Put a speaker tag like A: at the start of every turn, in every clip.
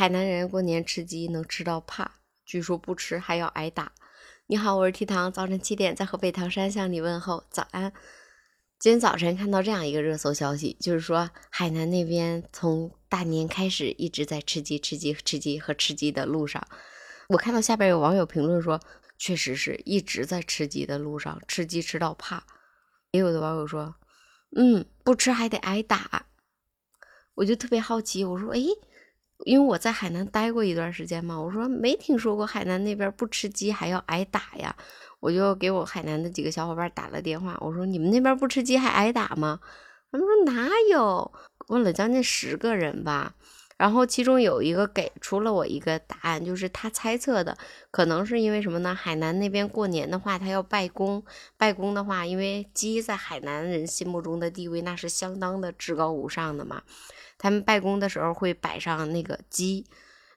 A: 海南人过年吃鸡能吃到怕，据说不吃还要挨打。你好，我是 T 糖，早晨七点在河北唐山向你问候早安。今天早晨看到这样一个热搜消息，就是说海南那边从大年开始一直在吃鸡、吃鸡、吃鸡和吃鸡的路上。我看到下边有网友评论说，确实是一直在吃鸡的路上，吃鸡吃到怕。也有的网友说，嗯，不吃还得挨打。我就特别好奇，我说，诶，因为我在海南待过一段时间嘛，我说没听说过海南那边不吃鸡还要挨打呀。我就给我海南的几个小伙伴打了电话，我说你们那边不吃鸡还挨打吗？他们说哪有？问了将近十个人吧。然后其中有一个给出了我一个答案，就是他猜测的，可能是因为什么呢？海南那边过年的话，他要拜公，拜公的话，因为鸡在海南人心目中的地位那是相当的至高无上的嘛。他们拜公的时候会摆上那个鸡，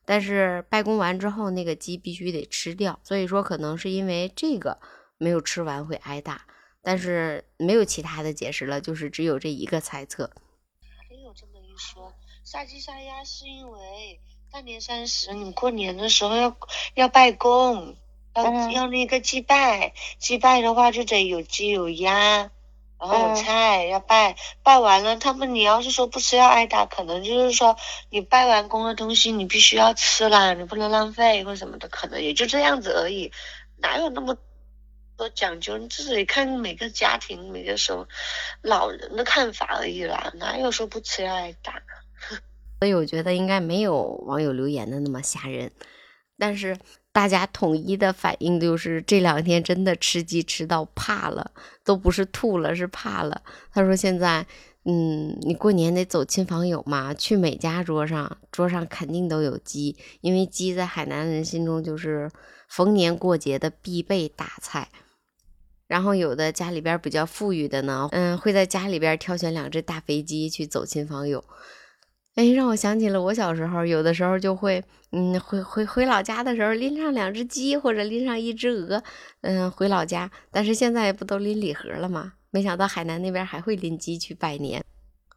A: 但是拜公完之后，那个鸡必须得吃掉，所以说可能是因为这个没有吃完会挨打，但是没有其他的解释了，就是只有这一个猜测。
B: 还有这么一说。杀鸡杀鸭是因为大年三十你过年的时候要要拜公，要要那个祭拜，祭拜的话就得有鸡有鸭，然后有菜要拜，拜完了他们你要是说不吃要挨打，可能就是说你拜完公的东西你必须要吃啦，你不能浪费或什么的，可能也就这样子而已，哪有那么多讲究？你自己看每个家庭每个时候老人的看法而已啦，哪有说不吃要挨打？
A: 所以我觉得应该没有网友留言的那么吓人，但是大家统一的反应就是这两天真的吃鸡吃到怕了，都不是吐了，是怕了。他说现在，嗯，你过年得走亲访友嘛，去每家桌上，桌上肯定都有鸡，因为鸡在海南人心中就是逢年过节的必备大菜。然后有的家里边比较富裕的呢，嗯，会在家里边挑选两只大肥鸡去走亲访友。哎，让我想起了我小时候，有的时候就会，嗯，回回回老家的时候拎上两只鸡或者拎上一只鹅，嗯，回老家。但是现在不都拎礼盒了吗？没想到海南那边还会拎鸡去拜年。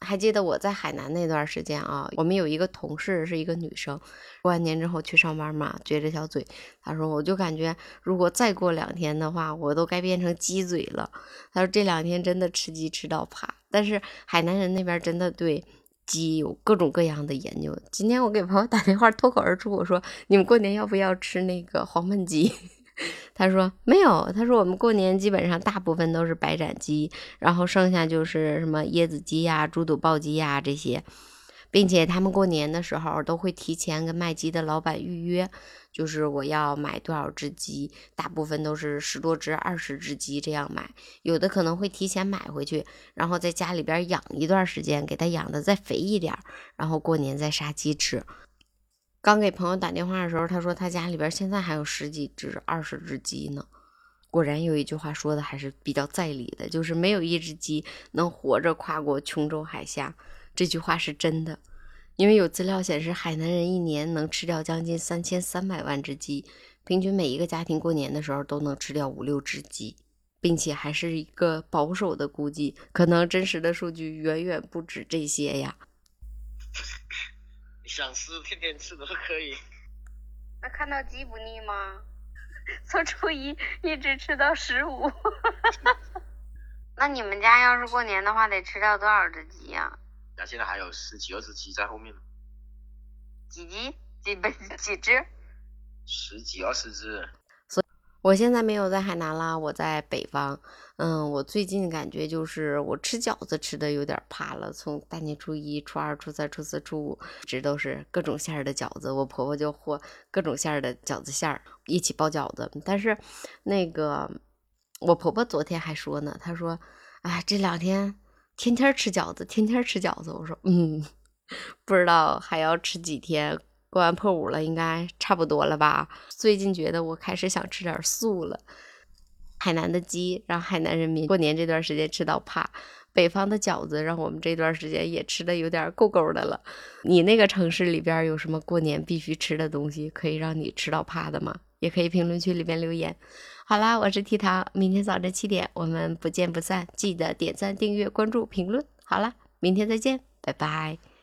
A: 还记得我在海南那段时间啊，我们有一个同事是一个女生，过完年之后去上班嘛，撅着小嘴，她说我就感觉如果再过两天的话，我都该变成鸡嘴了。她说这两天真的吃鸡吃到怕，但是海南人那边真的对。鸡有各种各样的研究。今天我给朋友打电话，脱口而出我说：“你们过年要不要吃那个黄焖鸡？” 他说：“没有。”他说：“我们过年基本上大部分都是白斩鸡，然后剩下就是什么椰子鸡呀、猪肚爆鸡呀这些。”并且他们过年的时候都会提前跟卖鸡的老板预约，就是我要买多少只鸡，大部分都是十多只、二十只鸡这样买，有的可能会提前买回去，然后在家里边养一段时间，给它养的再肥一点，然后过年再杀鸡吃。刚给朋友打电话的时候，他说他家里边现在还有十几只、二十只鸡呢。果然有一句话说的还是比较在理的，就是没有一只鸡能活着跨过琼州海峡。这句话是真的，因为有资料显示，海南人一年能吃掉将近三千三百万只鸡，平均每一个家庭过年的时候都能吃掉五六只鸡，并且还是一个保守的估计，可能真实的数据远远不止这些呀。
C: 想吃天天吃都可以。
D: 那看到鸡不腻吗？从初一一直吃到十五。那你们家要是过年的话，得吃掉多少只鸡呀？
C: 那现在还有十几二十鸡在后面
D: 几鸡？几百几只？
C: 十几二十只。
A: 所以，我现在没有在海南啦，我在北方。嗯，我最近感觉就是我吃饺子吃的有点怕了。从大年初一、初二、初三、初四、初五，一直都是各种馅儿的饺子。我婆婆就和各种馅儿的饺子馅儿一起包饺子。但是，那个我婆婆昨天还说呢，她说：“哎，这两天。”天天吃饺子，天天吃饺子。我说，嗯，不知道还要吃几天。过完破五了，应该差不多了吧？最近觉得我开始想吃点素了。海南的鸡让海南人民过年这段时间吃到怕，北方的饺子让我们这段时间也吃的有点够够的了。你那个城市里边有什么过年必须吃的东西，可以让你吃到怕的吗？也可以评论区里面留言。好啦，我是 T 糖，明天早晨七点我们不见不散，记得点赞、订阅、关注、评论。好啦，明天再见，拜拜。